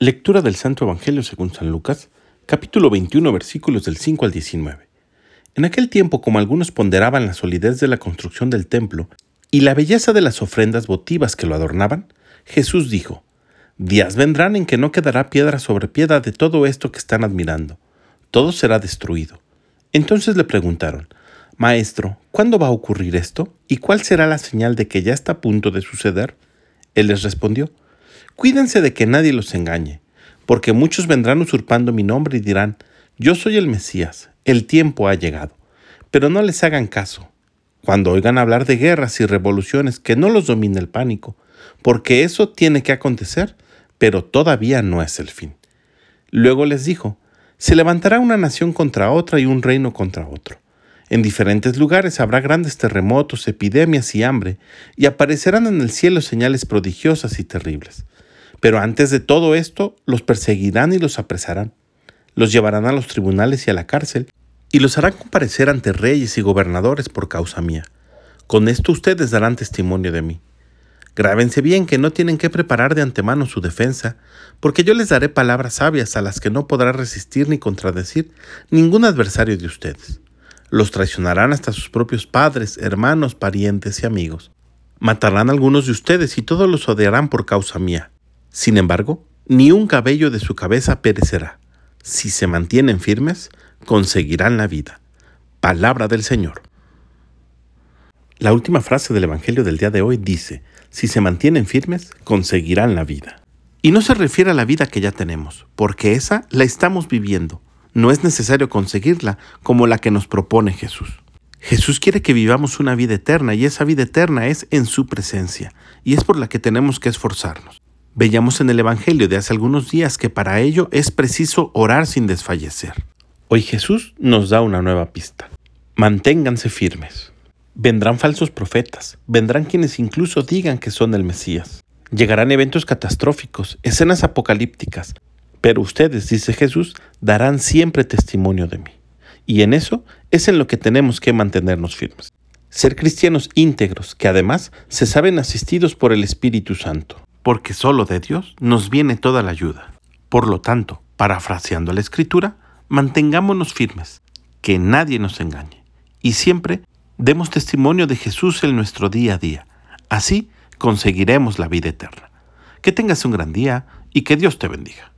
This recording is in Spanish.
Lectura del Santo Evangelio según San Lucas, capítulo 21, versículos del 5 al 19. En aquel tiempo, como algunos ponderaban la solidez de la construcción del templo y la belleza de las ofrendas votivas que lo adornaban, Jesús dijo, Días vendrán en que no quedará piedra sobre piedra de todo esto que están admirando. Todo será destruido. Entonces le preguntaron, Maestro, ¿cuándo va a ocurrir esto? ¿Y cuál será la señal de que ya está a punto de suceder? Él les respondió, Cuídense de que nadie los engañe, porque muchos vendrán usurpando mi nombre y dirán, yo soy el Mesías, el tiempo ha llegado. Pero no les hagan caso. Cuando oigan hablar de guerras y revoluciones, que no los domine el pánico, porque eso tiene que acontecer, pero todavía no es el fin. Luego les dijo, se levantará una nación contra otra y un reino contra otro. En diferentes lugares habrá grandes terremotos, epidemias y hambre, y aparecerán en el cielo señales prodigiosas y terribles. Pero antes de todo esto, los perseguirán y los apresarán. Los llevarán a los tribunales y a la cárcel, y los harán comparecer ante reyes y gobernadores por causa mía. Con esto ustedes darán testimonio de mí. Grábense bien que no tienen que preparar de antemano su defensa, porque yo les daré palabras sabias a las que no podrá resistir ni contradecir ningún adversario de ustedes. Los traicionarán hasta sus propios padres, hermanos, parientes y amigos. Matarán a algunos de ustedes y todos los odiarán por causa mía. Sin embargo, ni un cabello de su cabeza perecerá. Si se mantienen firmes, conseguirán la vida. Palabra del Señor. La última frase del Evangelio del día de hoy dice, si se mantienen firmes, conseguirán la vida. Y no se refiere a la vida que ya tenemos, porque esa la estamos viviendo. No es necesario conseguirla como la que nos propone Jesús. Jesús quiere que vivamos una vida eterna y esa vida eterna es en su presencia, y es por la que tenemos que esforzarnos. Veíamos en el Evangelio de hace algunos días que para ello es preciso orar sin desfallecer. Hoy Jesús nos da una nueva pista. Manténganse firmes. Vendrán falsos profetas, vendrán quienes incluso digan que son el Mesías. Llegarán eventos catastróficos, escenas apocalípticas, pero ustedes, dice Jesús, darán siempre testimonio de mí. Y en eso es en lo que tenemos que mantenernos firmes. Ser cristianos íntegros, que además se saben asistidos por el Espíritu Santo porque solo de Dios nos viene toda la ayuda. Por lo tanto, parafraseando la Escritura, mantengámonos firmes, que nadie nos engañe, y siempre demos testimonio de Jesús en nuestro día a día. Así conseguiremos la vida eterna. Que tengas un gran día y que Dios te bendiga.